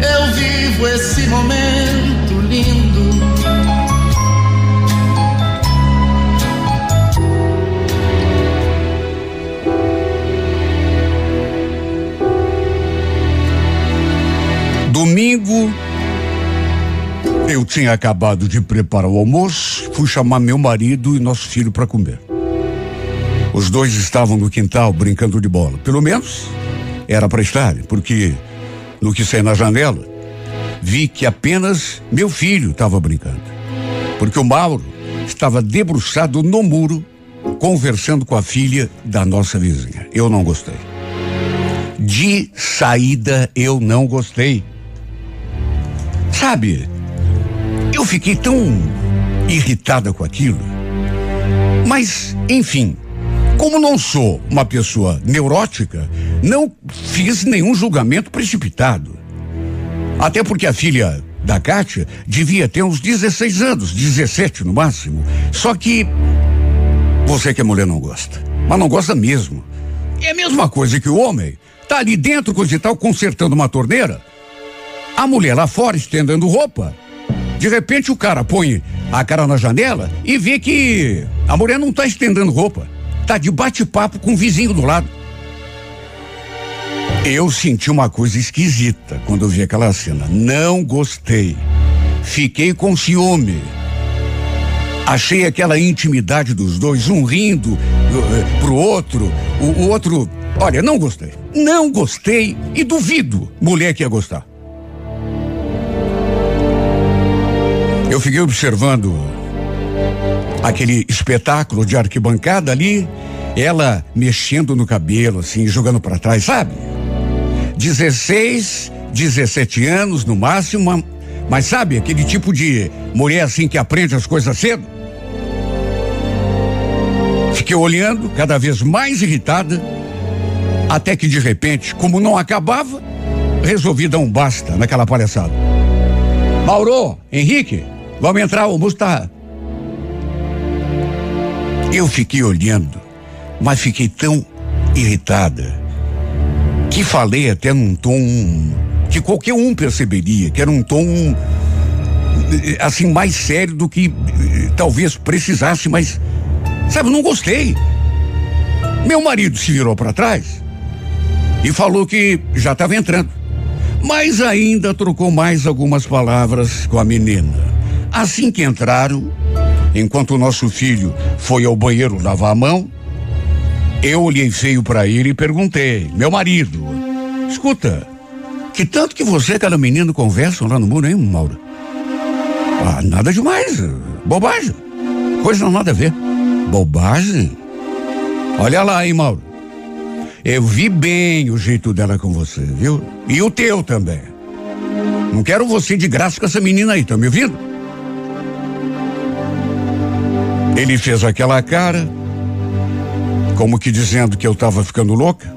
eu vivo esse momento lindo. Domingo, eu tinha acabado de preparar o almoço, fui chamar meu marido e nosso filho para comer. Os dois estavam no quintal brincando de bola. Pelo menos era para estar, porque no que saí na janela, vi que apenas meu filho estava brincando. Porque o Mauro estava debruçado no muro, conversando com a filha da nossa vizinha. Eu não gostei. De saída, eu não gostei. Sabe, eu fiquei tão irritada com aquilo. Mas, enfim, como não sou uma pessoa neurótica, não fiz nenhum julgamento precipitado. Até porque a filha da Kátia devia ter uns 16 anos, 17 no máximo. Só que você que é mulher não gosta. Mas não gosta mesmo. É a mesma coisa que o homem tá ali dentro, coisa e tal, consertando uma torneira. A mulher lá fora estendendo roupa. De repente o cara põe a cara na janela e vê que a mulher não tá estendendo roupa. Tá de bate-papo com o vizinho do lado. Eu senti uma coisa esquisita quando eu vi aquela cena. Não gostei. Fiquei com ciúme. Achei aquela intimidade dos dois, um rindo uh, pro outro, o, o outro. Olha, não gostei. Não gostei e duvido mulher que ia gostar. Eu fiquei observando aquele espetáculo de arquibancada ali, ela mexendo no cabelo, assim, jogando para trás, sabe? 16, 17 anos no máximo, mas sabe aquele tipo de mulher assim que aprende as coisas cedo? Fiquei olhando, cada vez mais irritada, até que de repente, como não acabava, resolvi dar um basta naquela palhaçada. Mauro, Henrique, vamos entrar, o almoço tá. Eu fiquei olhando, mas fiquei tão irritada que falei até num tom que qualquer um perceberia, que era um tom assim mais sério do que talvez precisasse, mas sabe, não gostei. Meu marido se virou para trás e falou que já estava entrando, mas ainda trocou mais algumas palavras com a menina. Assim que entraram, enquanto o nosso filho foi ao banheiro lavar a mão, eu olhei feio para ele e perguntei: Meu marido, escuta, que tanto que você e aquela menina conversam lá no muro, hein, Mauro? Ah, nada demais, bobagem. Coisa não nada a ver. Bobagem? Olha lá, hein, Mauro. Eu vi bem o jeito dela com você, viu? E o teu também. Não quero você de graça com essa menina aí, tá me ouvindo? Ele fez aquela cara, como que dizendo que eu estava ficando louca,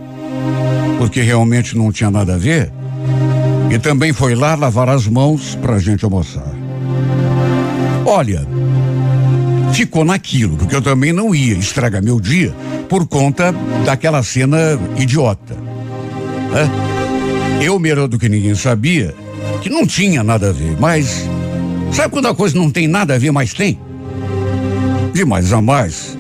porque realmente não tinha nada a ver. E também foi lá lavar as mãos pra gente almoçar. Olha, ficou naquilo, porque eu também não ia estragar meu dia por conta daquela cena idiota. Né? Eu, melhor do que ninguém sabia, que não tinha nada a ver, mas sabe quando a coisa não tem nada a ver, mas tem? De mais a mais,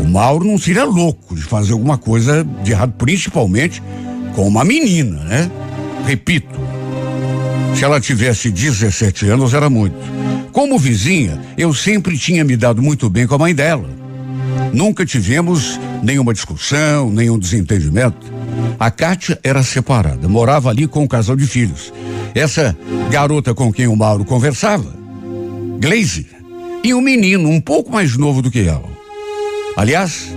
o Mauro não seria louco de fazer alguma coisa de errado, principalmente com uma menina, né? Repito, se ela tivesse 17 anos era muito. Como vizinha, eu sempre tinha me dado muito bem com a mãe dela. Nunca tivemos nenhuma discussão, nenhum desentendimento. A Kátia era separada, morava ali com um casal de filhos. Essa garota com quem o Mauro conversava, Glaze, e um menino um pouco mais novo do que ela. Aliás,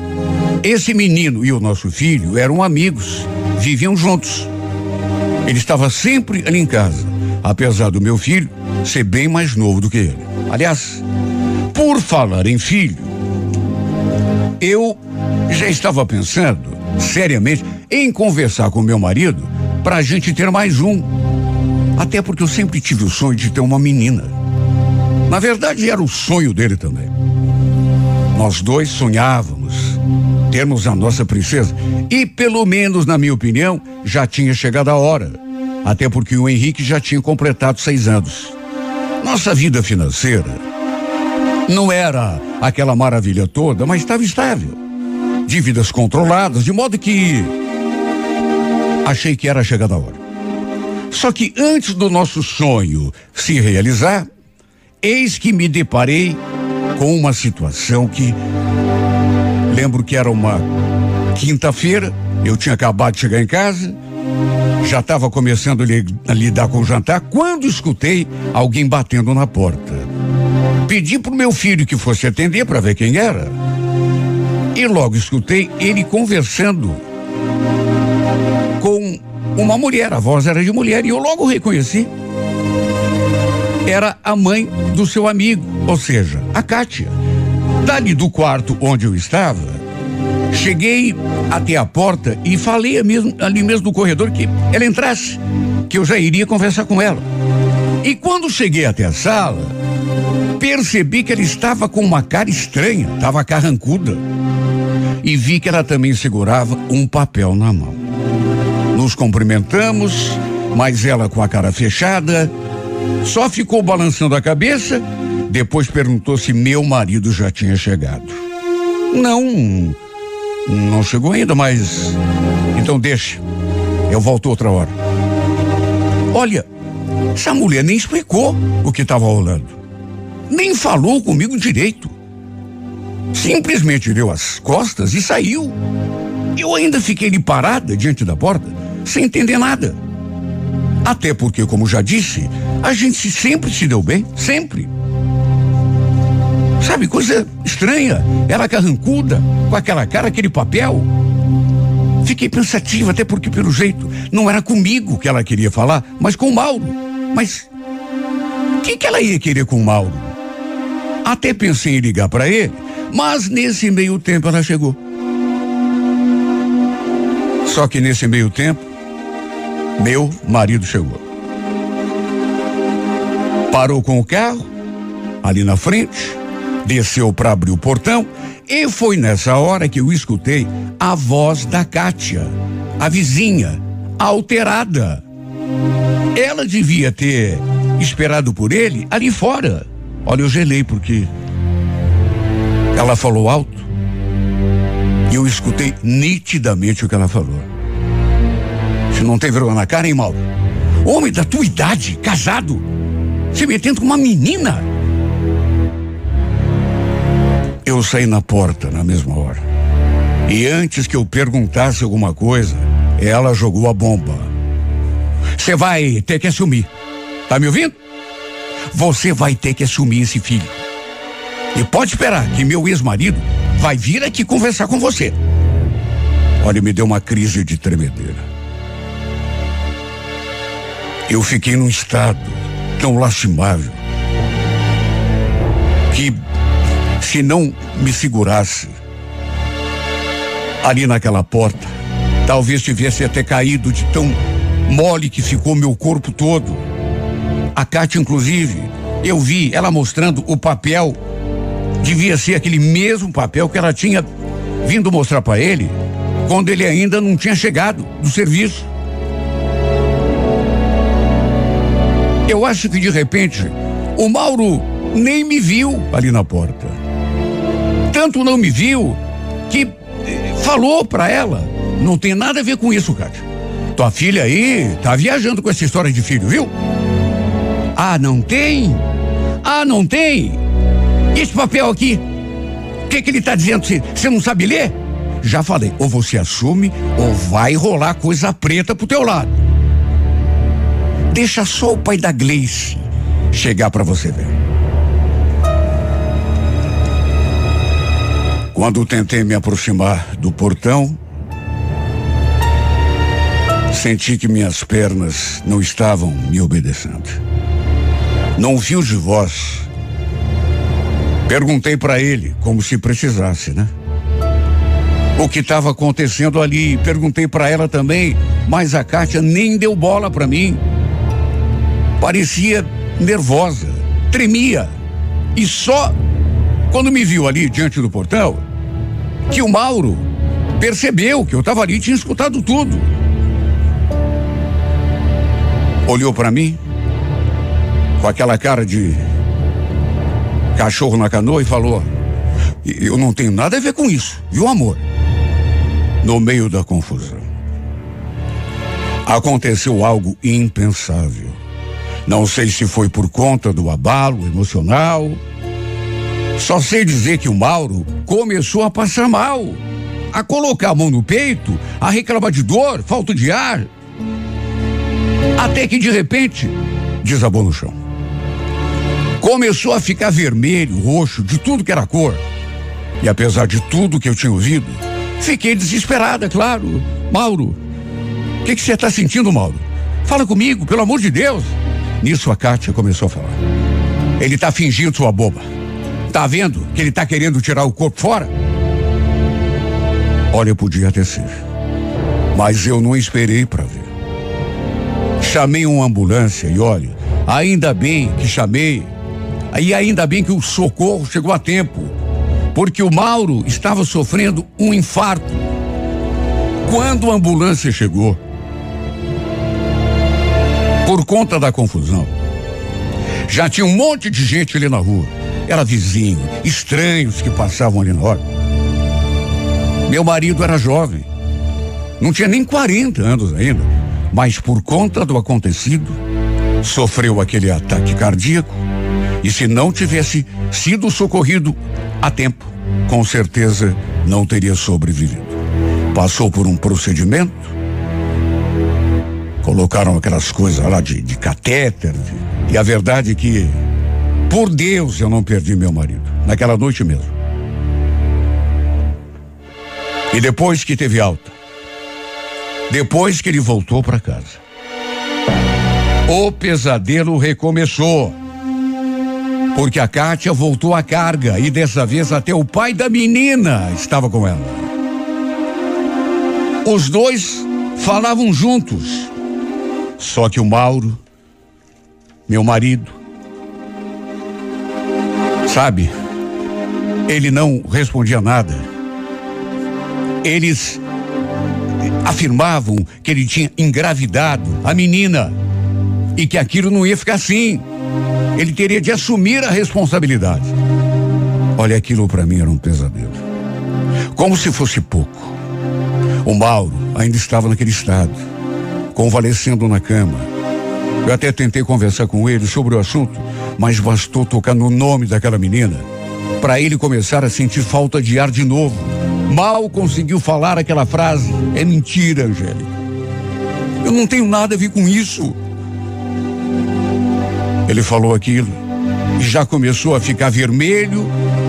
esse menino e o nosso filho eram amigos, viviam juntos. Ele estava sempre ali em casa, apesar do meu filho ser bem mais novo do que ele. Aliás, por falar em filho, eu já estava pensando seriamente em conversar com meu marido para a gente ter mais um. Até porque eu sempre tive o sonho de ter uma menina. Na verdade, era o sonho dele também. Nós dois sonhávamos termos a nossa princesa. E, pelo menos, na minha opinião, já tinha chegado a hora. Até porque o Henrique já tinha completado seis anos. Nossa vida financeira não era aquela maravilha toda, mas estava estável. Dívidas controladas, de modo que achei que era chegada a hora. Só que antes do nosso sonho se realizar, eis que me deparei com uma situação que lembro que era uma quinta-feira, eu tinha acabado de chegar em casa, já estava começando a lidar com o jantar quando escutei alguém batendo na porta. Pedi pro meu filho que fosse atender para ver quem era. E logo escutei ele conversando com uma mulher, a voz era de mulher, e eu logo reconheci. Era a mãe do seu amigo, ou seja, a Kátia. Dali do quarto onde eu estava, cheguei até a porta e falei mesmo, ali mesmo no corredor que ela entrasse, que eu já iria conversar com ela. E quando cheguei até a sala, percebi que ela estava com uma cara estranha, estava carrancuda. E vi que ela também segurava um papel na mão. Nos cumprimentamos, mas ela com a cara fechada, só ficou balançando a cabeça depois perguntou se meu marido já tinha chegado. Não, não chegou ainda, mas. Então deixa. Eu volto outra hora. Olha, essa mulher nem explicou o que estava rolando. Nem falou comigo direito. Simplesmente deu as costas e saiu. Eu ainda fiquei ali parada diante da porta, sem entender nada. Até porque, como já disse, a gente sempre se deu bem, sempre. Sabe, coisa estranha. Ela carrancuda, com aquela cara, aquele papel. Fiquei pensativa, até porque, pelo jeito, não era comigo que ela queria falar, mas com o Mauro. Mas o que, que ela ia querer com o Mauro? Até pensei em ligar para ele, mas nesse meio tempo ela chegou. Só que nesse meio tempo, meu marido chegou. Parou com o carro, ali na frente, desceu para abrir o portão e foi nessa hora que eu escutei a voz da Kátia, a vizinha, alterada. Ela devia ter esperado por ele ali fora. Olha, eu gelei porque ela falou alto e eu escutei nitidamente o que ela falou. Você não tem vergonha na cara, hein, Mauro? Homem da tua idade, casado, se metendo com uma menina. Eu saí na porta na mesma hora. E antes que eu perguntasse alguma coisa, ela jogou a bomba. Você vai ter que assumir. Tá me ouvindo? Você vai ter que assumir esse filho. E pode esperar que meu ex-marido vai vir aqui conversar com você. Olha, me deu uma crise de tremedeira. Eu fiquei num estado tão lastimável que se não me segurasse ali naquela porta, talvez tivesse até caído de tão mole que ficou meu corpo todo. A Cátia, inclusive, eu vi ela mostrando o papel, devia ser aquele mesmo papel que ela tinha vindo mostrar para ele quando ele ainda não tinha chegado do serviço. Eu acho que de repente o Mauro nem me viu ali na porta tanto não me viu que eh, falou para ela. Não tem nada a ver com isso, Kátia. Tua filha aí tá viajando com essa história de filho, viu? Ah, não tem? Ah, não tem? Esse papel aqui? O que, que ele tá dizendo? Você não sabe ler? Já falei, ou você assume ou vai rolar coisa preta pro teu lado. Deixa só o pai da Gleice chegar para você ver. Quando tentei me aproximar do portão, Senti que minhas pernas não estavam me obedecendo. Não fio de voz. Perguntei para ele, como se precisasse, né? O que estava acontecendo ali. Perguntei para ela também, mas a Kátia nem deu bola para mim. Parecia nervosa, tremia. E só quando me viu ali diante do portão, que o Mauro percebeu que eu estava ali e tinha escutado tudo. Olhou para mim com aquela cara de cachorro na canoa e falou: Eu não tenho nada a ver com isso, viu, amor? No meio da confusão, aconteceu algo impensável. Não sei se foi por conta do abalo emocional. Só sei dizer que o Mauro começou a passar mal, a colocar a mão no peito, a reclamar de dor, falta de ar. Até que de repente desabou no chão. Começou a ficar vermelho, roxo, de tudo que era cor. E apesar de tudo que eu tinha ouvido, fiquei desesperada, claro. Mauro, o que você está sentindo, Mauro? Fala comigo, pelo amor de Deus. Nisso a Kátia começou a falar. Ele está fingindo sua boba. Tá vendo que ele está querendo tirar o corpo fora? Olha, podia até ser. Mas eu não esperei para ver. Chamei uma ambulância e olha, ainda bem que chamei e ainda bem que o socorro chegou a tempo, porque o Mauro estava sofrendo um infarto. Quando a ambulância chegou, por conta da confusão, já tinha um monte de gente ali na rua. Era vizinho, estranhos que passavam ali na hora. Meu marido era jovem, não tinha nem 40 anos ainda, mas por conta do acontecido, sofreu aquele ataque cardíaco e se não tivesse sido socorrido a tempo, com certeza não teria sobrevivido. Passou por um procedimento, colocaram aquelas coisas lá de, de catéter, de, e a verdade é que, por Deus, eu não perdi meu marido, naquela noite mesmo. E depois que teve alta, depois que ele voltou para casa, o pesadelo recomeçou. Porque a Kátia voltou à carga e dessa vez até o pai da menina estava com ela. Os dois falavam juntos. Só que o Mauro, meu marido, sabe, ele não respondia nada. Eles afirmavam que ele tinha engravidado a menina e que aquilo não ia ficar assim. Ele teria de assumir a responsabilidade. Olha, aquilo para mim era um pesadelo. Como se fosse pouco. O Mauro ainda estava naquele estado, convalescendo na cama. Eu até tentei conversar com ele sobre o assunto, mas bastou tocar no nome daquela menina para ele começar a sentir falta de ar de novo. Mal conseguiu falar aquela frase. É mentira, Angélica. Eu não tenho nada a ver com isso. Ele falou aquilo e já começou a ficar vermelho,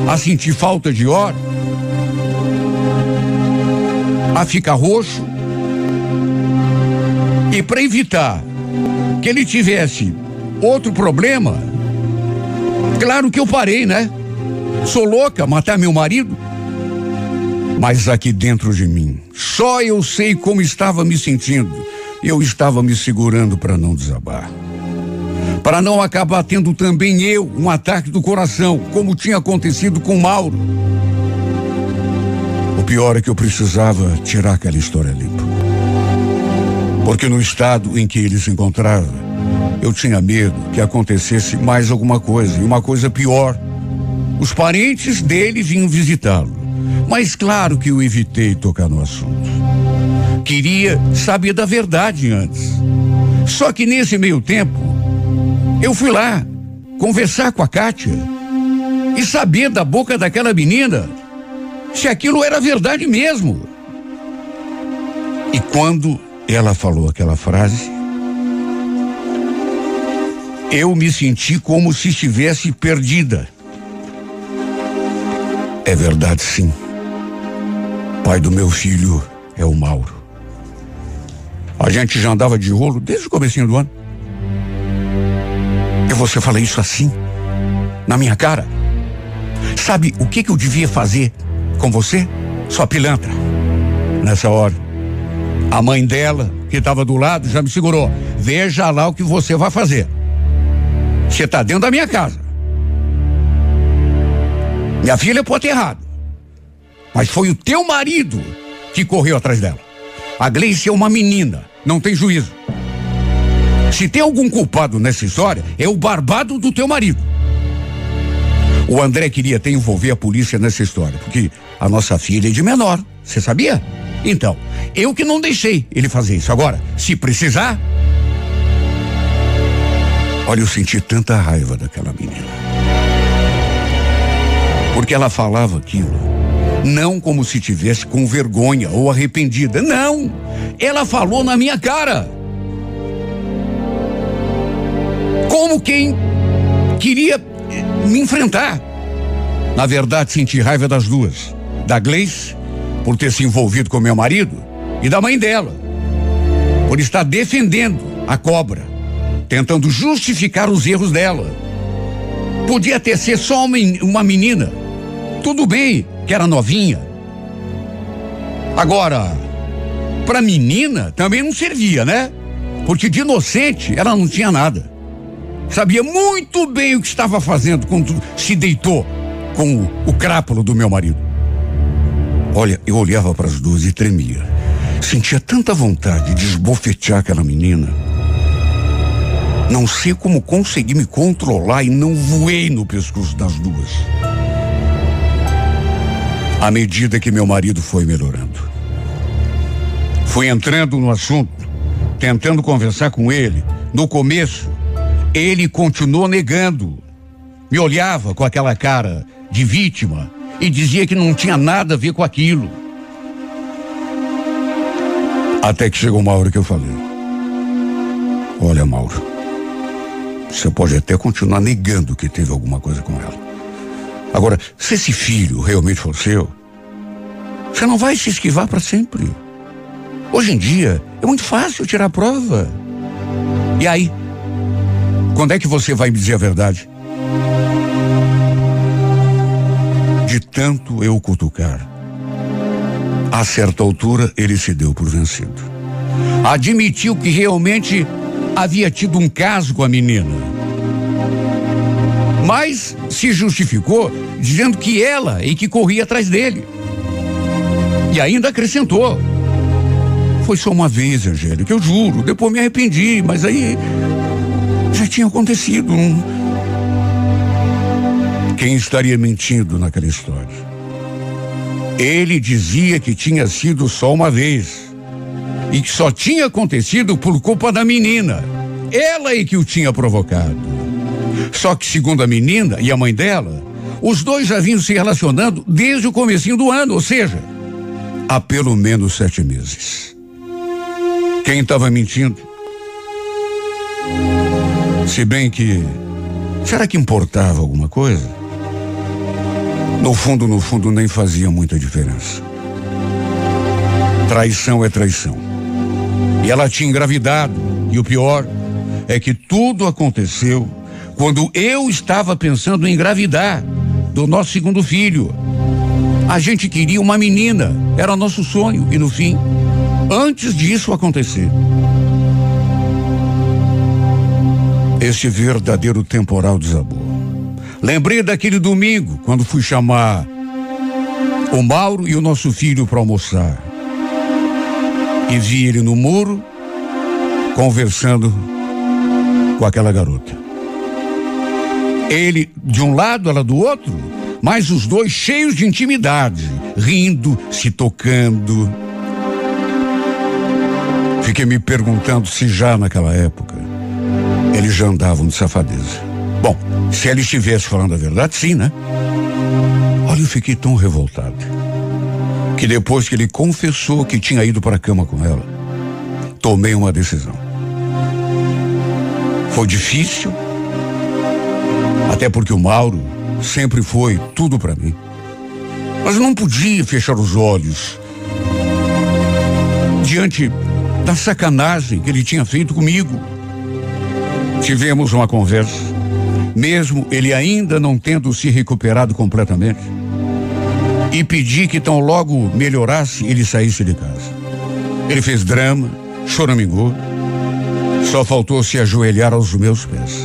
a sentir falta de ar, a ficar roxo. E para evitar que ele tivesse outro problema, claro que eu parei, né? Sou louca, matar meu marido. Mas aqui dentro de mim, só eu sei como estava me sentindo. Eu estava me segurando para não desabar para não acabar tendo também eu um ataque do coração, como tinha acontecido com Mauro. O pior é que eu precisava tirar aquela história limpa. Porque no estado em que ele se encontrava, eu tinha medo que acontecesse mais alguma coisa, e uma coisa pior. Os parentes dele vinham visitá-lo. Mas claro que eu evitei tocar no assunto. Queria saber da verdade antes. Só que nesse meio tempo, eu fui lá conversar com a Kátia e saber da boca daquela menina se aquilo era verdade mesmo. E quando ela falou aquela frase, eu me senti como se estivesse perdida. É verdade, sim. Pai do meu filho é o Mauro. A gente já andava de rolo desde o comecinho do ano. E você fala isso assim, na minha cara. Sabe o que, que eu devia fazer com você? Sua pilantra. Nessa hora. A mãe dela, que estava do lado, já me segurou. Veja lá o que você vai fazer. Você está dentro da minha casa. Minha filha pode ter errado. Mas foi o teu marido que correu atrás dela. A Gleice é uma menina, não tem juízo. Se tem algum culpado nessa história, é o barbado do teu marido. O André queria até envolver a polícia nessa história, porque a nossa filha é de menor. Você sabia? Então, eu que não deixei ele fazer isso. Agora, se precisar. Olha, eu senti tanta raiva daquela menina. Porque ela falava aquilo não como se tivesse com vergonha ou arrependida. Não! Ela falou na minha cara. Como quem queria me enfrentar. Na verdade, senti raiva das duas. Da Gleice, por ter se envolvido com meu marido, e da mãe dela, por estar defendendo a cobra, tentando justificar os erros dela. Podia ter sido só uma menina. Tudo bem, que era novinha. Agora, para menina também não servia, né? Porque de inocente ela não tinha nada. Sabia muito bem o que estava fazendo quando se deitou com o, o crápulo do meu marido. Olha, eu olhava para as duas e tremia. Sentia tanta vontade de esbofetear aquela menina. Não sei como consegui me controlar e não voei no pescoço das duas à medida que meu marido foi melhorando. Fui entrando no assunto, tentando conversar com ele. No começo, ele continuou negando. Me olhava com aquela cara de vítima e dizia que não tinha nada a ver com aquilo. Até que chegou uma hora que eu falei: Olha, Mauro, você pode até continuar negando que teve alguma coisa com ela. Agora, se esse filho realmente for seu, você não vai se esquivar para sempre. Hoje em dia, é muito fácil tirar a prova. E aí? Quando é que você vai me dizer a verdade? De tanto eu cutucar, a certa altura ele se deu por vencido. Admitiu que realmente havia tido um caso com a menina mas se justificou dizendo que ela e que corria atrás dele. E ainda acrescentou. Foi só uma vez, Angélica, eu juro. Depois me arrependi, mas aí já tinha acontecido. Quem estaria mentindo naquela história? Ele dizia que tinha sido só uma vez e que só tinha acontecido por culpa da menina. Ela é que o tinha provocado. Só que, segundo a menina e a mãe dela, os dois já vinham se relacionando desde o comecinho do ano, ou seja, há pelo menos sete meses. Quem estava mentindo? Se bem que. Será que importava alguma coisa? No fundo, no fundo, nem fazia muita diferença. Traição é traição. E ela tinha engravidado. E o pior é que tudo aconteceu quando eu estava pensando em engravidar do nosso segundo filho. A gente queria uma menina, era nosso sonho, e no fim, antes disso acontecer, este verdadeiro temporal desabou. Lembrei daquele domingo, quando fui chamar o Mauro e o nosso filho para almoçar. E vi ele no muro, conversando com aquela garota. Ele de um lado, ela do outro, mas os dois cheios de intimidade, rindo, se tocando. Fiquei me perguntando se já naquela época eles já andavam de safadeza. Bom, se ele estivesse falando a verdade, sim, né? Olha, eu fiquei tão revoltado que depois que ele confessou que tinha ido para a cama com ela, tomei uma decisão. Foi difícil, até porque o Mauro sempre foi tudo para mim. Mas não podia fechar os olhos diante da sacanagem que ele tinha feito comigo. Tivemos uma conversa, mesmo ele ainda não tendo se recuperado completamente, e pedi que tão logo melhorasse, ele saísse de casa. Ele fez drama, choramingou, só faltou se ajoelhar aos meus pés.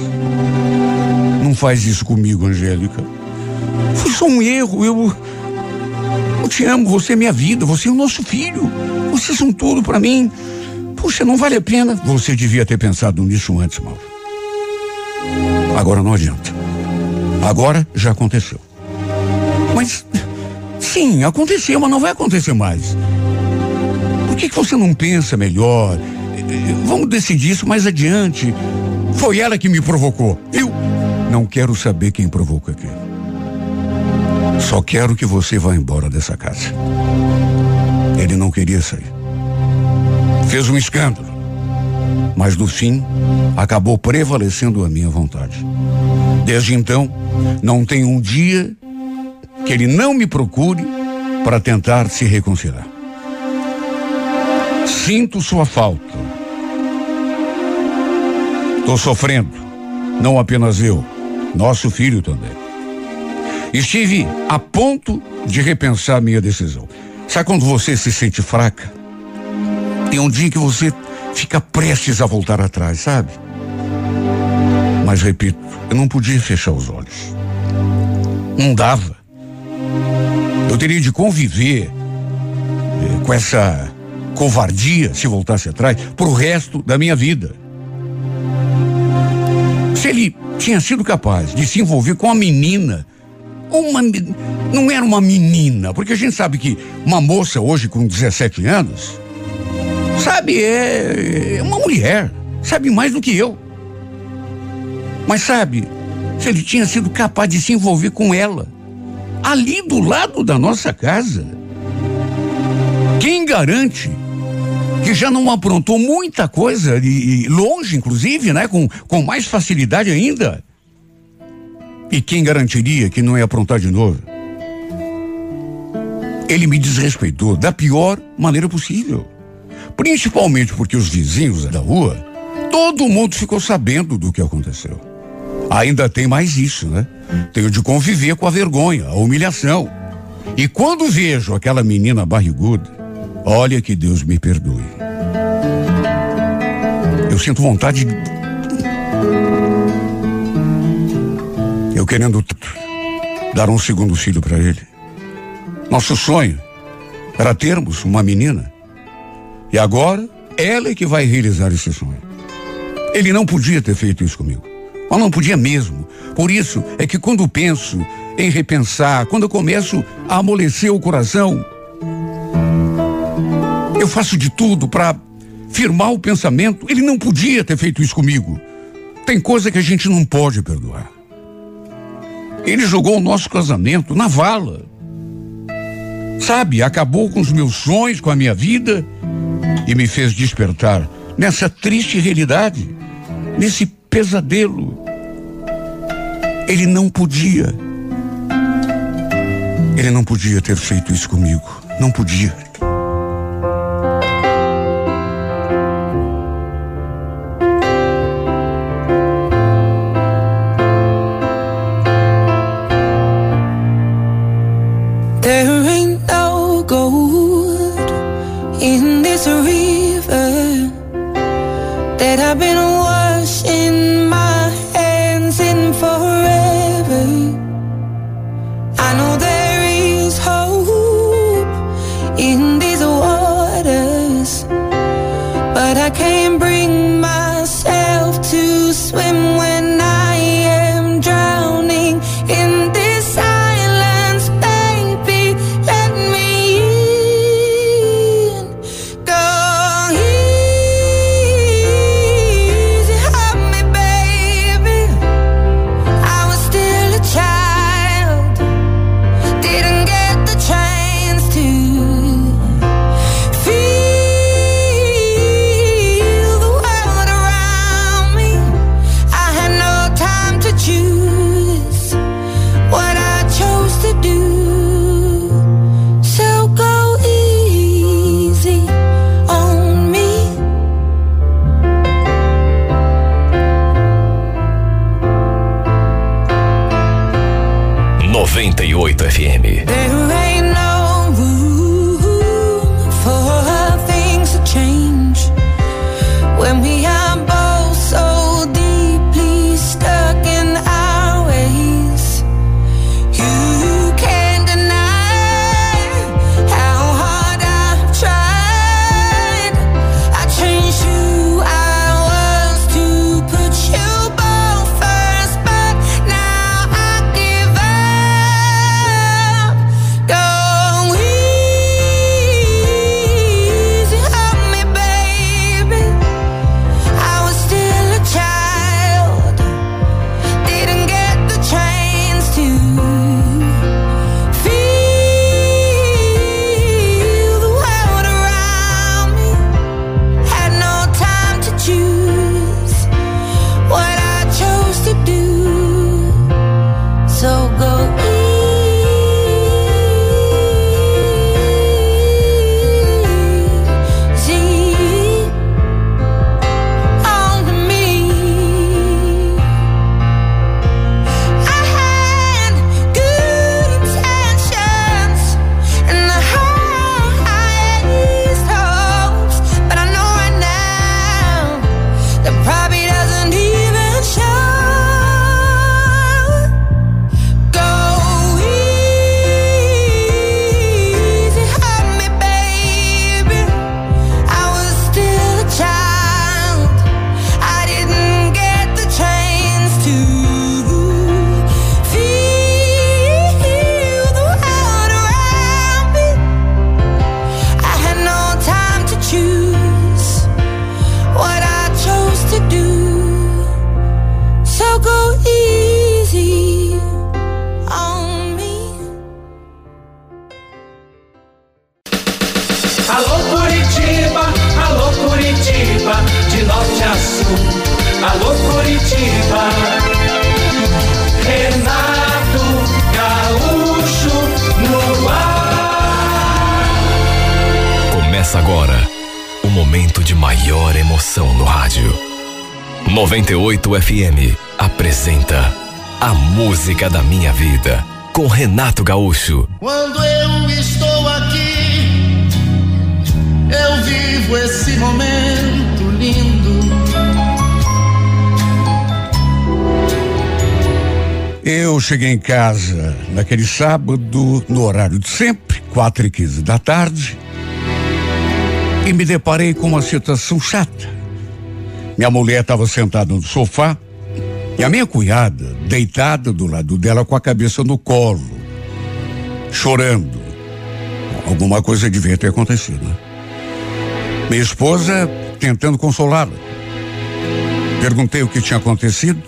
Não faz isso comigo, Angélica. Foi só um erro, eu. Eu te amo, você é minha vida, você é o nosso filho. Vocês são tudo para mim. Puxa, não vale a pena. Você devia ter pensado nisso antes, Mauro. Agora não adianta. Agora já aconteceu. Mas, sim, aconteceu, mas não vai acontecer mais. Por que, que você não pensa melhor? Vamos decidir isso mais adiante. Foi ela que me provocou. Eu não quero saber quem provoca aqui. Só quero que você vá embora dessa casa. Ele não queria sair. Fez um escândalo. Mas no fim, acabou prevalecendo a minha vontade. Desde então, não tem um dia que ele não me procure para tentar se reconciliar. Sinto sua falta. Estou sofrendo. Não apenas eu, nosso filho também. Estive a ponto de repensar minha decisão. Sabe quando você se sente fraca? Tem um dia que você fica prestes a voltar atrás, sabe? Mas repito, eu não podia fechar os olhos. Não dava. Eu teria de conviver eh, com essa covardia se voltasse atrás pro resto da minha vida. Se ele tinha sido capaz de se envolver com a menina, uma não era uma menina, porque a gente sabe que uma moça hoje com 17 anos Sabe, é, é uma mulher, sabe mais do que eu. Mas sabe, se ele tinha sido capaz de se envolver com ela, ali do lado da nossa casa, quem garante que já não aprontou muita coisa, e, e longe, inclusive, né? Com, com mais facilidade ainda? E quem garantiria que não ia aprontar de novo? Ele me desrespeitou da pior maneira possível. Principalmente porque os vizinhos da rua, todo mundo ficou sabendo do que aconteceu. Ainda tem mais isso, né? Tenho de conviver com a vergonha, a humilhação. E quando vejo aquela menina barriguda, olha que Deus me perdoe. Eu sinto vontade de. Eu querendo dar um segundo filho para ele. Nosso sonho era termos uma menina. E agora, ela é que vai realizar esse sonho. Ele não podia ter feito isso comigo. Mas não podia mesmo. Por isso é que quando penso em repensar, quando eu começo a amolecer o coração, eu faço de tudo para firmar o pensamento. Ele não podia ter feito isso comigo. Tem coisa que a gente não pode perdoar. Ele jogou o nosso casamento na vala. Sabe, acabou com os meus sonhos, com a minha vida e me fez despertar nessa triste realidade, nesse pesadelo. Ele não podia. Ele não podia ter feito isso comigo. Não podia. in 98 FM apresenta A Música da Minha Vida com Renato Gaúcho. Quando eu estou aqui, eu vivo esse momento lindo. Eu cheguei em casa naquele sábado, no horário de sempre, quatro e quinze da tarde, e me deparei com uma situação chata. Minha mulher estava sentada no sofá e a minha cunhada deitada do lado dela com a cabeça no colo, chorando. Alguma coisa devia ter acontecido. Né? Minha esposa tentando consolá-la. Perguntei o que tinha acontecido.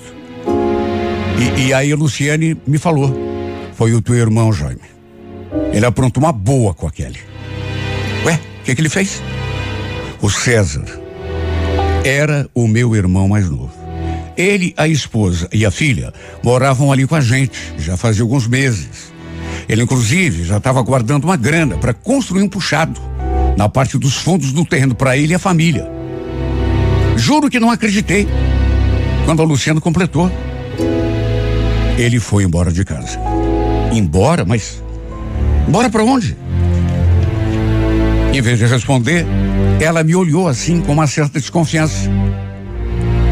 E, e aí a Luciane me falou. Foi o teu irmão, Jaime. Ele aprontou uma boa com a Kelly. Ué, o que, que ele fez? O César era o meu irmão mais novo. Ele, a esposa e a filha moravam ali com a gente, já fazia alguns meses. Ele, inclusive, já estava guardando uma grana para construir um puxado na parte dos fundos do terreno para ele e a família. Juro que não acreditei quando a Luciana completou. Ele foi embora de casa. Embora, mas. Embora para onde? Em vez de responder, ela me olhou assim com uma certa desconfiança.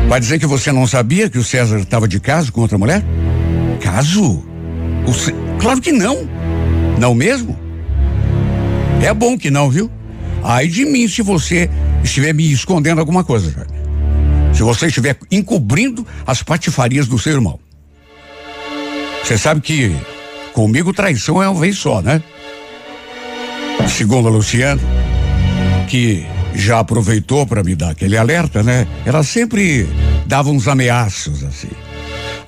Vai dizer que você não sabia que o César estava de caso com outra mulher? Caso? C... Claro que não. Não mesmo? É bom que não, viu? Ai de mim se você estiver me escondendo alguma coisa, Jaime. Se você estiver encobrindo as patifarias do seu irmão. Você sabe que comigo traição é uma vez só, né? Segundo a Luciana, que já aproveitou para me dar aquele alerta, né? Ela sempre dava uns ameaços assim.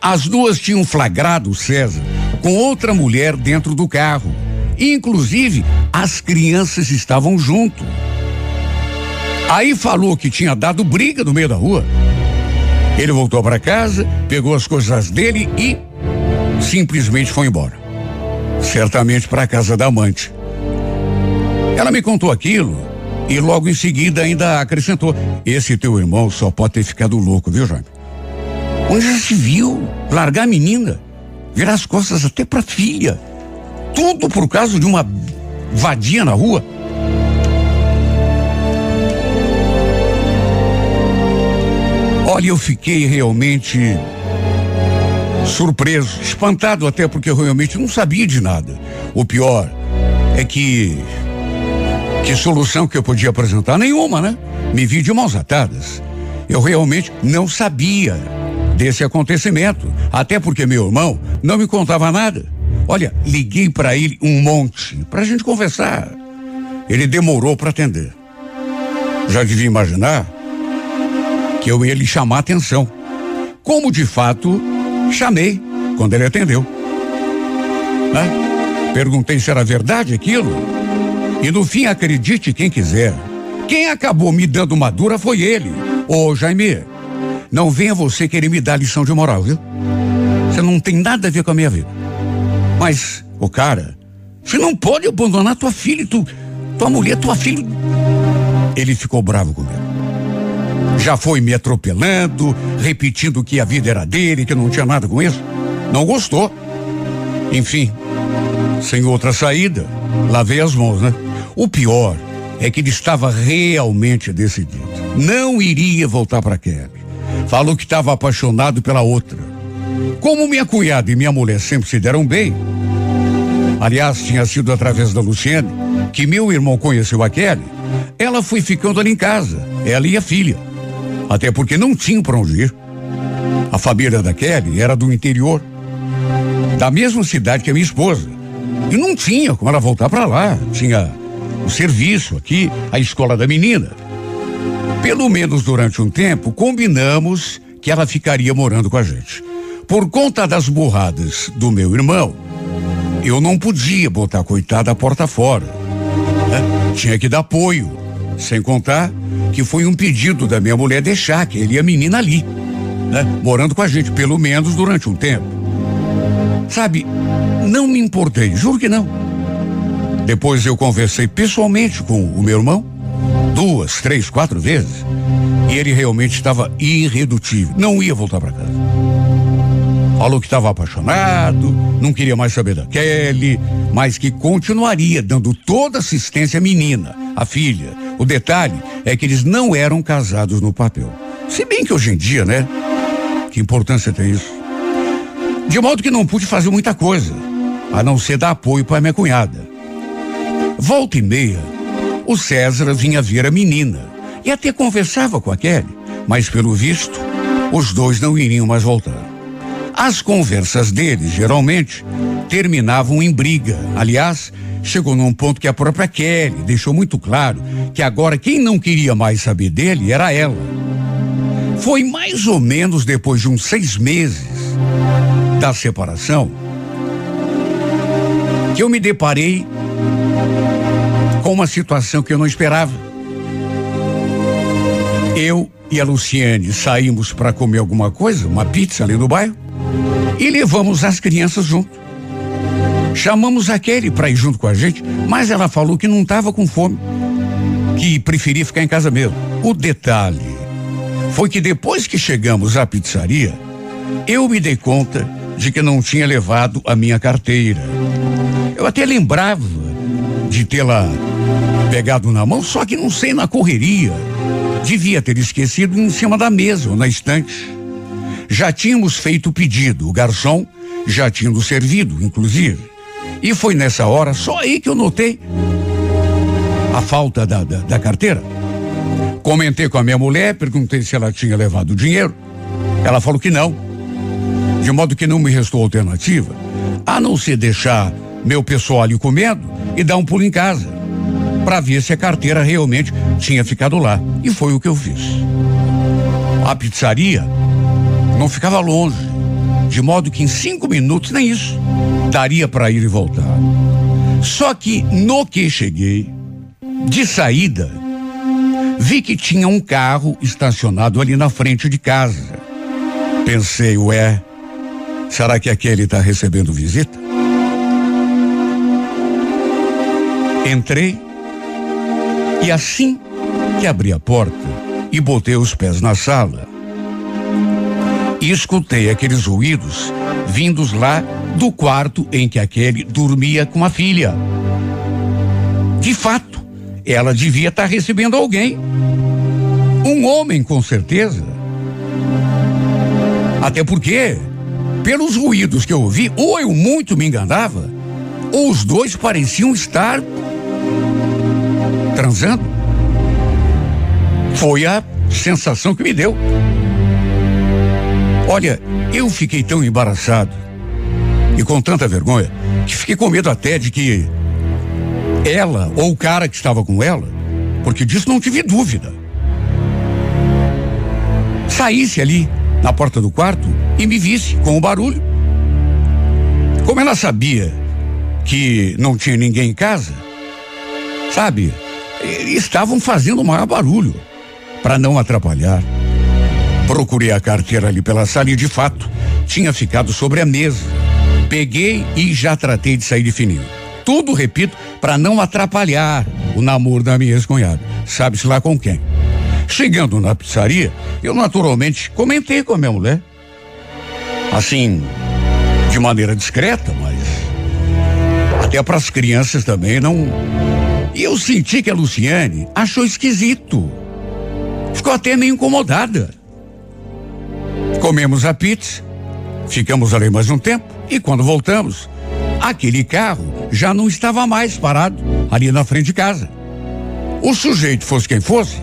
As duas tinham flagrado o César com outra mulher dentro do carro. Inclusive, as crianças estavam junto. Aí falou que tinha dado briga no meio da rua. Ele voltou para casa, pegou as coisas dele e simplesmente foi embora. Certamente para a casa da amante. Ela me contou aquilo e logo em seguida ainda acrescentou: Esse teu irmão só pode ter ficado louco, viu, Jaime? Onde já se viu largar a menina? virar as costas até para filha. Tudo por causa de uma vadia na rua. Olha, eu fiquei realmente surpreso, espantado até porque eu realmente não sabia de nada. O pior é que que solução que eu podia apresentar nenhuma, né? Me vi de mãos atadas. Eu realmente não sabia desse acontecimento, até porque meu irmão não me contava nada. Olha, liguei para ele um monte para a gente conversar. Ele demorou para atender. Já devia imaginar que eu ia lhe chamar atenção. Como de fato chamei quando ele atendeu. Né? Perguntei se era verdade aquilo. E no fim, acredite quem quiser. Quem acabou me dando uma dura foi ele. Ô, Jaime, não venha você querer me dar lição de moral, viu? Você não tem nada a ver com a minha vida. Mas, o cara, você não pode abandonar tua filha, tu, tua mulher, tua filha. Ele ficou bravo comigo. Já foi me atropelando, repetindo que a vida era dele, que não tinha nada com isso. Não gostou. Enfim, sem outra saída, lavei as mãos, né? O pior é que ele estava realmente decidido. Não iria voltar para Kelly. Falou que estava apaixonado pela outra. Como minha cunhada e minha mulher sempre se deram bem, aliás, tinha sido através da Luciene que meu irmão conheceu a Kelly, ela foi ficando ali em casa, ela e a filha. Até porque não tinha para onde ir. A família da Kelly era do interior, da mesma cidade que a minha esposa. E não tinha como ela voltar para lá. Tinha o serviço aqui, a escola da menina. Pelo menos durante um tempo, combinamos que ela ficaria morando com a gente. Por conta das burradas do meu irmão, eu não podia botar a coitada a porta fora. Né? Tinha que dar apoio. Sem contar que foi um pedido da minha mulher deixar que ele e a menina ali, né? Morando com a gente, pelo menos durante um tempo. Sabe, não me importei, juro que não. Depois eu conversei pessoalmente com o meu irmão, duas, três, quatro vezes, e ele realmente estava irredutível, não ia voltar para casa. Falou que estava apaixonado, não queria mais saber da Kelly, mas que continuaria dando toda assistência à menina, à filha. O detalhe é que eles não eram casados no papel. Se bem que hoje em dia, né? Que importância tem isso? De modo que não pude fazer muita coisa, a não ser dar apoio para minha cunhada. Volta e meia, o César vinha ver a menina e até conversava com a Kelly, mas pelo visto, os dois não iriam mais voltar. As conversas deles, geralmente, terminavam em briga. Aliás, chegou num ponto que a própria Kelly deixou muito claro que agora quem não queria mais saber dele era ela. Foi mais ou menos depois de uns seis meses da separação que eu me deparei com uma situação que eu não esperava. Eu e a Luciene saímos para comer alguma coisa, uma pizza ali no bairro e levamos as crianças junto. Chamamos a Kelly para ir junto com a gente, mas ela falou que não estava com fome, que preferia ficar em casa mesmo. O detalhe foi que depois que chegamos à pizzaria, eu me dei conta de que não tinha levado a minha carteira. Eu até lembrava de tê-la pegado na mão, só que não sei na correria. Devia ter esquecido em cima da mesa ou na estante. Já tínhamos feito o pedido, o garçom já tinha nos servido, inclusive. E foi nessa hora, só aí que eu notei a falta da, da, da carteira. Comentei com a minha mulher, perguntei se ela tinha levado o dinheiro. Ela falou que não. De modo que não me restou alternativa, a não ser deixar meu pessoal ali comendo e dar um pulo em casa, para ver se a carteira realmente tinha ficado lá. E foi o que eu fiz. A pizzaria não ficava longe, de modo que em cinco minutos, nem isso, daria para ir e voltar. Só que no que cheguei, de saída, vi que tinha um carro estacionado ali na frente de casa. Pensei, ué, será que aquele está recebendo visita? Entrei e assim que abri a porta e botei os pés na sala, e escutei aqueles ruídos vindos lá do quarto em que aquele dormia com a filha. De fato, ela devia estar recebendo alguém. Um homem, com certeza. Até porque, pelos ruídos que eu ouvi, ou eu muito me enganava, ou os dois pareciam estar transando. Foi a sensação que me deu. Olha, eu fiquei tão embaraçado e com tanta vergonha que fiquei com medo até de que ela ou o cara que estava com ela, porque disso não tive dúvida, saísse ali na porta do quarto e me visse com o barulho. Como ela sabia que não tinha ninguém em casa, sabe, estavam fazendo o maior barulho para não atrapalhar. Procurei a carteira ali pela sala e, de fato, tinha ficado sobre a mesa. Peguei e já tratei de sair de fininho. Tudo, repito, para não atrapalhar o namoro da minha ex-cunhada. Sabe-se lá com quem. Chegando na pizzaria, eu naturalmente comentei com a minha mulher. Assim, de maneira discreta, mas até para as crianças também não. E eu senti que a Luciane achou esquisito. Ficou até meio incomodada. Comemos a pizza, ficamos ali mais um tempo e quando voltamos, aquele carro já não estava mais parado ali na frente de casa. O sujeito, fosse quem fosse,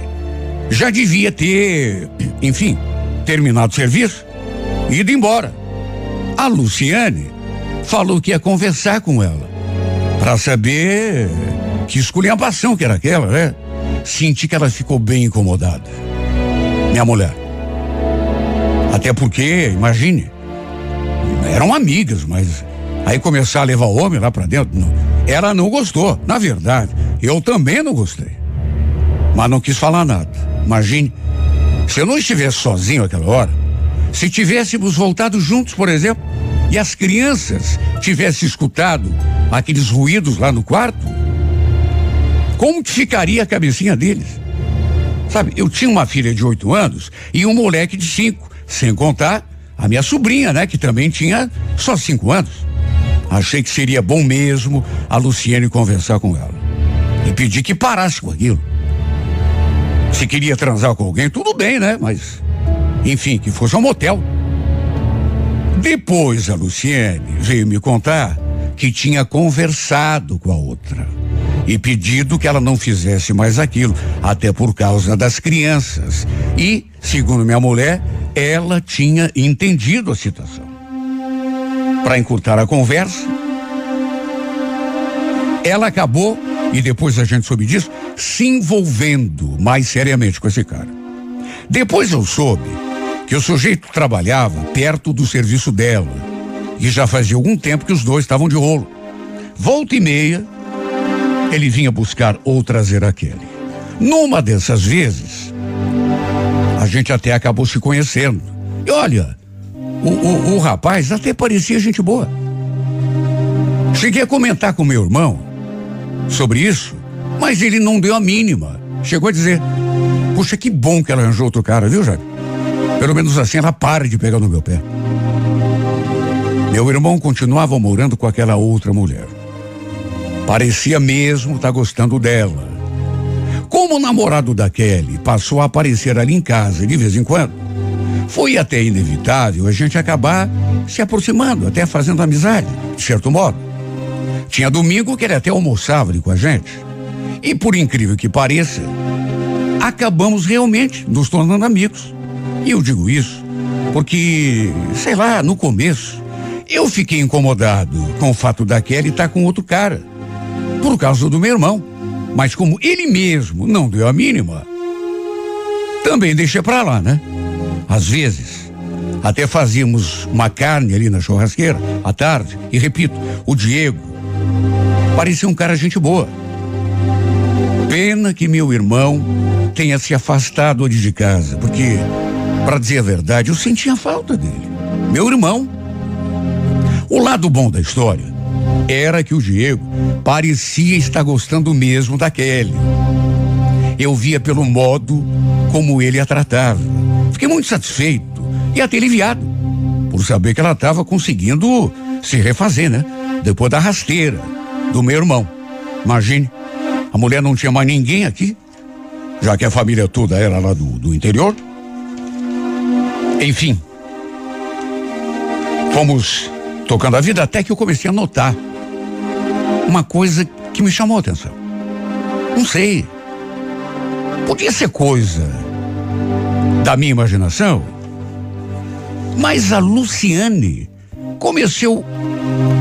já devia ter, enfim, terminado o serviço e ido embora. A Luciane falou que ia conversar com ela para saber que esculhambação que era aquela, né? Senti que ela ficou bem incomodada. Minha mulher. Até porque, imagine, eram amigas, mas aí começar a levar o homem lá para dentro, não, ela não gostou. Na verdade, eu também não gostei. Mas não quis falar nada. Imagine, se eu não estivesse sozinho aquela hora, se tivéssemos voltado juntos, por exemplo, e as crianças tivessem escutado aqueles ruídos lá no quarto, como ficaria a cabecinha deles? Sabe, eu tinha uma filha de oito anos e um moleque de cinco. Sem contar a minha sobrinha, né? Que também tinha só cinco anos. Achei que seria bom mesmo a Luciene conversar com ela. E pedir que parasse com aquilo. Se queria transar com alguém, tudo bem, né? Mas, enfim, que fosse um motel. Depois a Luciene veio me contar que tinha conversado com a outra e pedido que ela não fizesse mais aquilo, até por causa das crianças. E, segundo minha mulher, ela tinha entendido a situação. Para encurtar a conversa, ela acabou, e depois a gente soube disso, se envolvendo mais seriamente com esse cara. Depois eu soube que o sujeito trabalhava perto do serviço dela. E já fazia algum tempo que os dois estavam de rolo. Volta e meia, ele vinha buscar ou trazer aquele. Numa dessas vezes, a gente até acabou se conhecendo. E olha, o, o, o rapaz até parecia gente boa. Cheguei a comentar com meu irmão sobre isso, mas ele não deu a mínima. Chegou a dizer: Puxa, que bom que ela arranjou outro cara, viu, Jaime? Pelo menos assim ela para de pegar no meu pé. Meu irmão continuava morando com aquela outra mulher. Parecia mesmo estar tá gostando dela. Como o namorado da Kelly passou a aparecer ali em casa de vez em quando, foi até inevitável a gente acabar se aproximando, até fazendo amizade, de certo modo. Tinha domingo que ele até almoçava ali com a gente. E por incrível que pareça, acabamos realmente nos tornando amigos. E eu digo isso porque, sei lá, no começo, eu fiquei incomodado com o fato da Kelly estar com outro cara por causa do meu irmão. Mas como ele mesmo não deu a mínima, também deixei para lá, né? Às vezes, até fazíamos uma carne ali na churrasqueira à tarde. E repito, o Diego parecia um cara gente boa. Pena que meu irmão tenha se afastado de casa, porque, para dizer a verdade, eu sentia falta dele. Meu irmão. O lado bom da história era que o Diego parecia estar gostando mesmo da Kelly. Eu via pelo modo como ele a tratava. Fiquei muito satisfeito e até aliviado. por saber que ela estava conseguindo se refazer, né? Depois da rasteira do meu irmão. Imagine, a mulher não tinha mais ninguém aqui, já que a família toda era lá do, do interior. Enfim, fomos tocando a vida até que eu comecei a notar uma coisa que me chamou a atenção. Não sei. Podia ser coisa da minha imaginação, mas a Luciane começou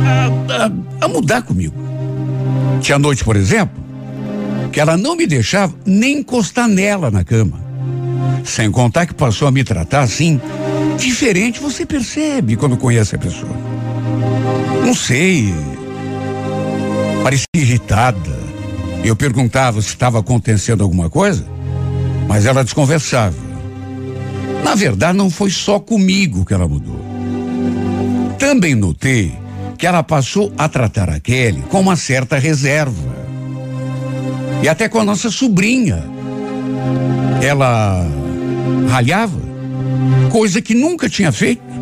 a, a, a mudar comigo. Tinha noite, por exemplo, que ela não me deixava nem encostar nela na cama. Sem contar que passou a me tratar assim, diferente, você percebe quando conhece a pessoa. Não sei. Parecia irritada. Eu perguntava se estava acontecendo alguma coisa, mas ela desconversava. Na verdade, não foi só comigo que ela mudou. Também notei que ela passou a tratar a Kelly com uma certa reserva. E até com a nossa sobrinha. Ela ralhava, coisa que nunca tinha feito.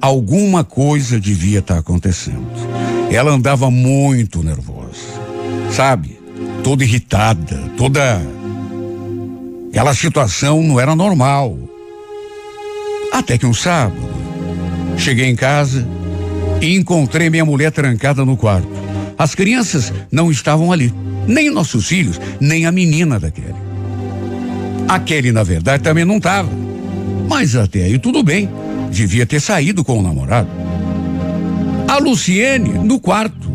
Alguma coisa devia estar tá acontecendo. Ela andava muito nervosa, sabe? Toda irritada, toda. Aquela situação não era normal. Até que um sábado, cheguei em casa e encontrei minha mulher trancada no quarto. As crianças não estavam ali, nem nossos filhos, nem a menina da Kelly. A Kelly, na verdade, também não estava. Mas até aí tudo bem. Devia ter saído com o namorado. A Luciene no quarto,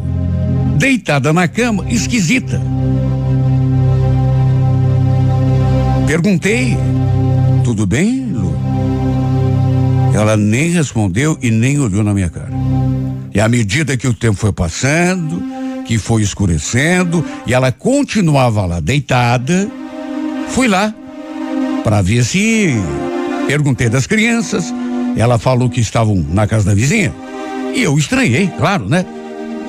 deitada na cama, esquisita. Perguntei: Tudo bem, Lu? Ela nem respondeu e nem olhou na minha cara. E à medida que o tempo foi passando, que foi escurecendo, e ela continuava lá deitada, fui lá para ver se perguntei das crianças. Ela falou que estavam na casa da vizinha. E eu estranhei, claro, né?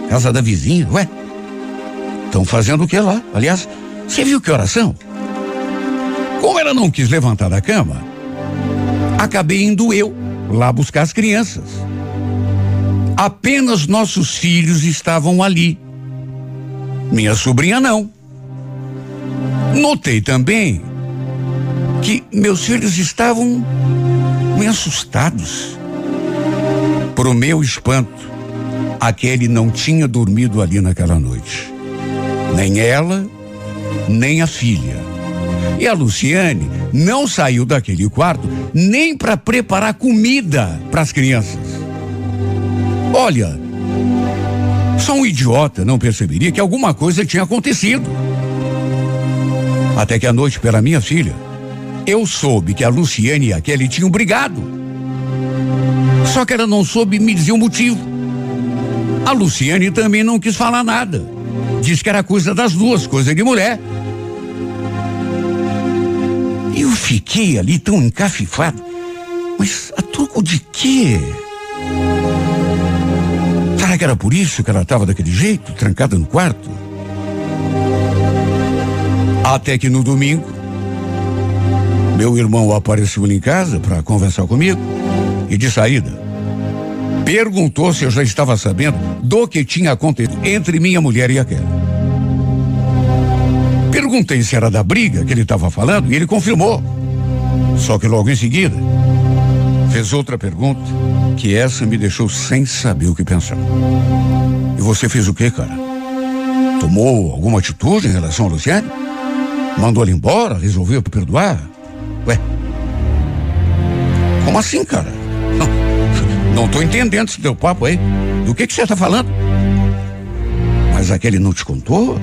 Casa da vizinha, ué? Estão fazendo o que lá? Aliás, você viu que oração? Como ela não quis levantar da cama, acabei indo eu lá buscar as crianças. Apenas nossos filhos estavam ali. Minha sobrinha não. Notei também que meus filhos estavam meio assustados. O meu espanto, aquele não tinha dormido ali naquela noite. Nem ela, nem a filha. E a Luciane não saiu daquele quarto nem para preparar comida para as crianças. Olha, só um idiota não perceberia que alguma coisa tinha acontecido. Até que à noite, pela minha filha, eu soube que a Luciane e a Kelly tinham brigado. Só que ela não soube me dizer o motivo. A Luciane também não quis falar nada. Diz que era coisa das duas, coisa de mulher. Eu fiquei ali tão encafifado. Mas a troco de quê? Será que era por isso que ela estava daquele jeito, trancada no quarto? Até que no domingo, meu irmão apareceu em casa para conversar comigo e de saída perguntou se eu já estava sabendo do que tinha acontecido entre minha mulher e aquela. Perguntei se era da briga que ele estava falando e ele confirmou. Só que logo em seguida fez outra pergunta que essa me deixou sem saber o que pensar. E você fez o que, cara? Tomou alguma atitude em relação a Luciane? Mandou ela embora? Resolveu perdoar? Ué? Como assim, cara? Não, não tô entendendo esse teu papo aí. Do que que você tá falando? Mas aquele não te contou?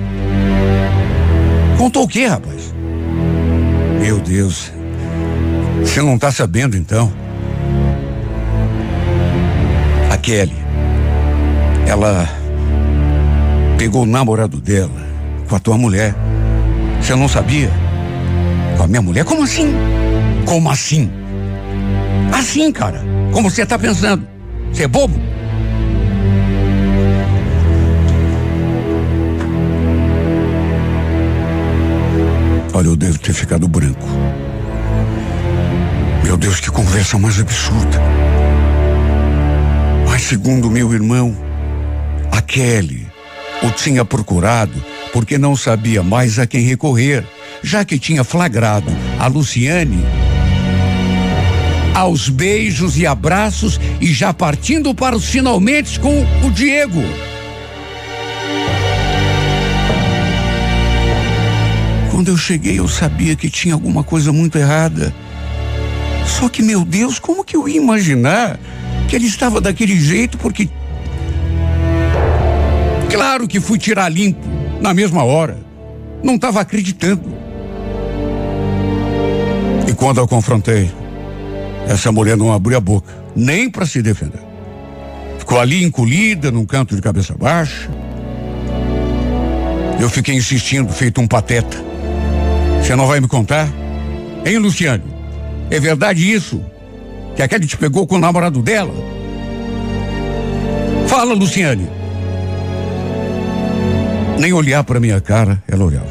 Contou o quê, rapaz? Meu Deus. Você não tá sabendo então? A Kelly, ela pegou o namorado dela com a tua mulher. Você não sabia? Minha mulher? Como assim? Como assim? Assim, cara. Como você tá pensando? Você é bobo? Olha, eu devo ter ficado branco. Meu Deus, que conversa mais absurda. Segundo meu irmão, a Kelly o tinha procurado porque não sabia mais a quem recorrer, já que tinha flagrado a Luciane aos beijos e abraços e já partindo para os finalmente com o Diego. Quando eu cheguei, eu sabia que tinha alguma coisa muito errada. Só que, meu Deus, como que eu ia imaginar que ele estava daquele jeito? Porque. Claro que fui tirar limpo na mesma hora. Não estava acreditando. Quando eu confrontei, essa mulher não abriu a boca, nem para se defender. Ficou ali encolhida, num canto de cabeça baixa. Eu fiquei insistindo, feito um pateta. Você não vai me contar? Hein, Luciano? É verdade isso? Que a Kelly te pegou com o namorado dela? Fala, Luciane. Nem olhar para minha cara, ela olhava.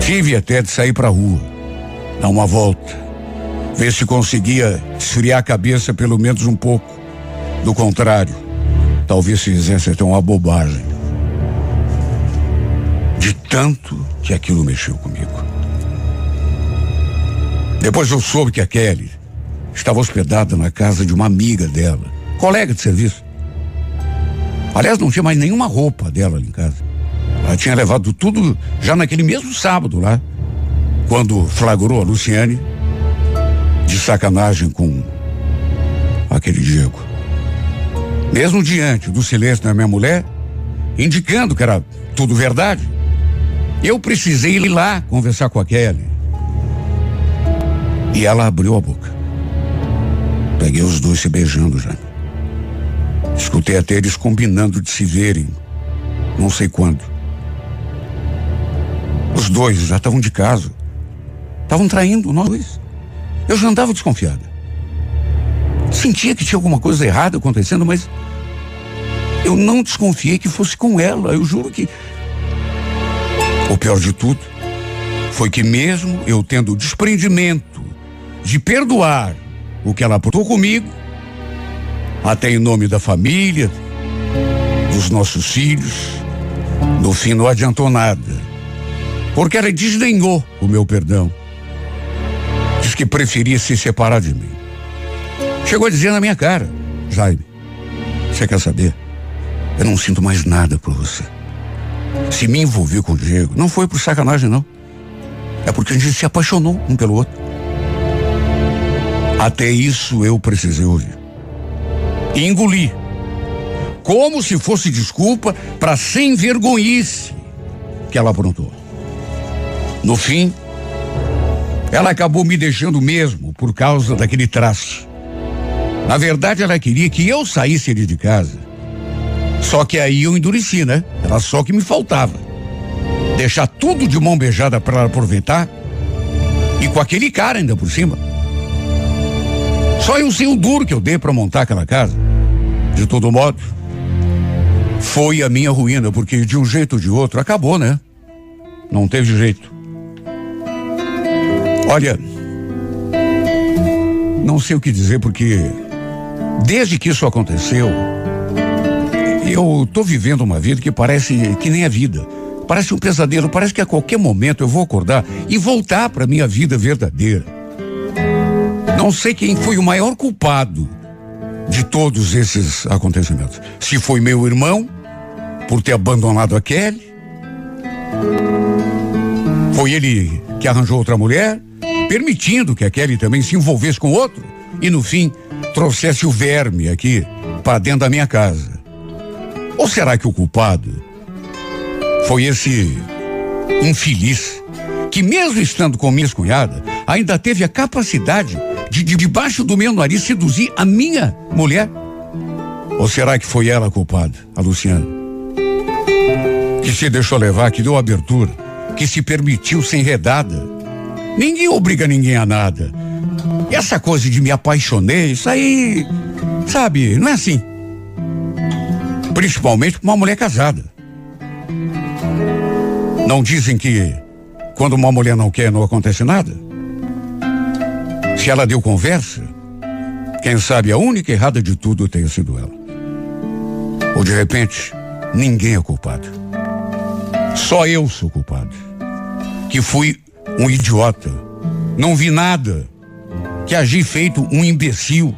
Tive até de sair para rua, dar uma volta, ver se conseguia esfriar a cabeça pelo menos um pouco. Do contrário, talvez fizesse até uma bobagem. De tanto que aquilo mexeu comigo. Depois eu soube que a Kelly estava hospedada na casa de uma amiga dela, colega de serviço. Aliás, não tinha mais nenhuma roupa dela ali em casa. Ela tinha levado tudo já naquele mesmo sábado lá, quando flagrou a Luciane de sacanagem com aquele Diego. Mesmo diante do silêncio da minha mulher, indicando que era tudo verdade, eu precisei ir lá conversar com a Kelly. E ela abriu a boca. Peguei os dois se beijando já. Escutei até eles combinando de se verem. Não sei quando. Os dois já estavam de casa. Estavam traindo nós dois. Eu já andava desconfiada. Sentia que tinha alguma coisa errada acontecendo, mas eu não desconfiei que fosse com ela. Eu juro que o pior de tudo foi que mesmo eu tendo o desprendimento de perdoar o que ela apontou comigo, até em nome da família, dos nossos filhos, no fim não adiantou nada. Porque ela desdenhou o meu perdão. Que preferia se separar de mim. Chegou a dizer na minha cara, Jaime, você quer saber? Eu não sinto mais nada por você. Se me envolvi com o Diego, não foi por sacanagem, não. É porque a gente se apaixonou um pelo outro. Até isso eu precisei ouvir. E engoli. Como se fosse desculpa para sem vergonhice que ela aprontou. No fim, ela acabou me deixando mesmo por causa daquele traço. Na verdade, ela queria que eu saísse ali de casa só que aí eu endureci, né? Era só o que me faltava. Deixar tudo de mão beijada para ela aproveitar. E com aquele cara ainda por cima. Só eu sei o duro que eu dei para montar aquela casa. De todo modo, foi a minha ruína, porque de um jeito ou de outro acabou, né? Não teve jeito. Olha, não sei o que dizer, porque desde que isso aconteceu, eu tô vivendo uma vida que parece que nem a vida. Parece um pesadelo, parece que a qualquer momento eu vou acordar e voltar para minha vida verdadeira. Não sei quem foi o maior culpado de todos esses acontecimentos. Se foi meu irmão por ter abandonado a Kelly, foi ele que arranjou outra mulher, permitindo que a Kelly também se envolvesse com outro e no fim trouxesse o verme aqui para dentro da minha casa. Ou será que o culpado foi esse infeliz que, mesmo estando com minha cunhada, ainda teve a capacidade de, de debaixo do meu nariz, seduzir a minha mulher? Ou será que foi ela a culpada, a Luciana? Que se deixou levar, que deu abertura, que se permitiu ser enredada. Ninguém obriga ninguém a nada. E essa coisa de me apaixonei, isso aí, sabe, não é assim. Principalmente para uma mulher casada. Não dizem que quando uma mulher não quer, não acontece nada? Se ela deu conversa, Quem sabe a única errada de tudo tenha sido ela. Ou de repente, ninguém é culpado. Só eu sou culpado. Que fui um idiota. Não vi nada. Que agi feito um imbecil,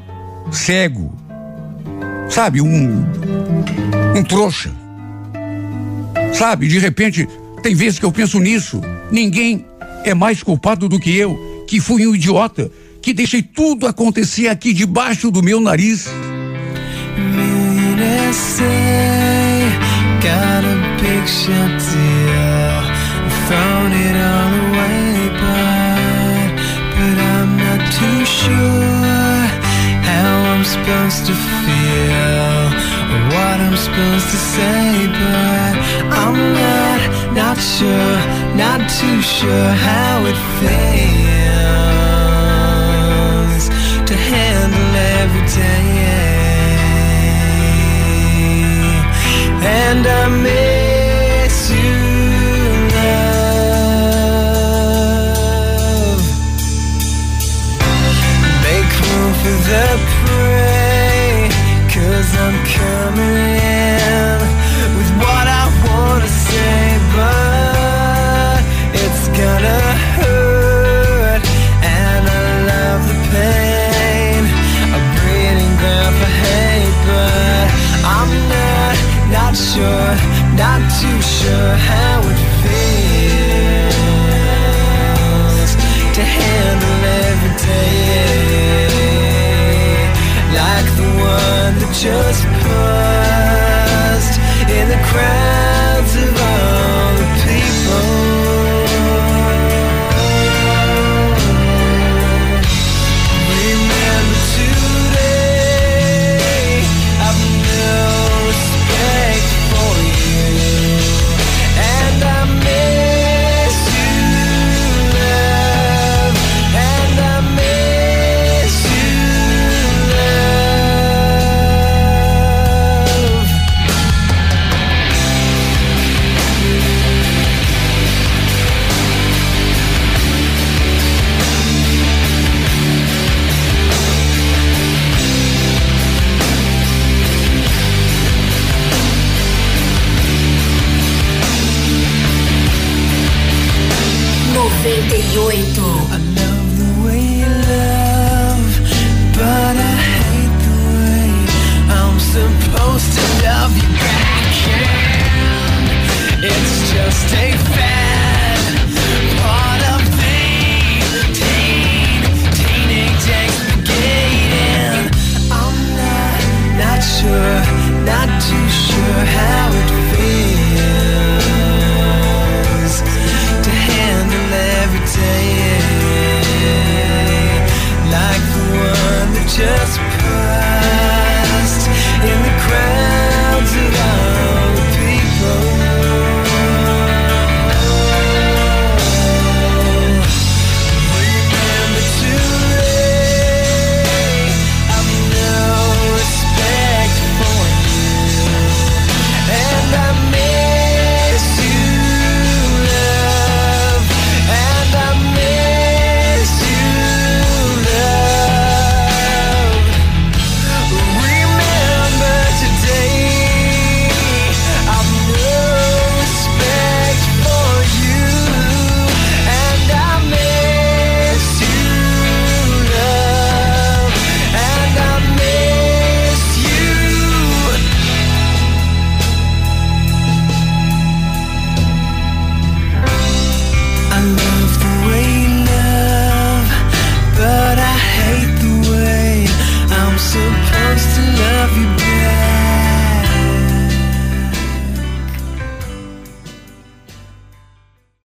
cego. Sabe, um. um trouxa. Sabe, de repente, tem vezes que eu penso nisso. Ninguém é mais culpado do que eu, que fui um idiota, que deixei tudo acontecer aqui debaixo do meu nariz. Got a shot deal, it sure how I'm supposed to feel, or what I'm supposed to say, but I'm not, not sure, not too sure how it feels to handle every day. And I miss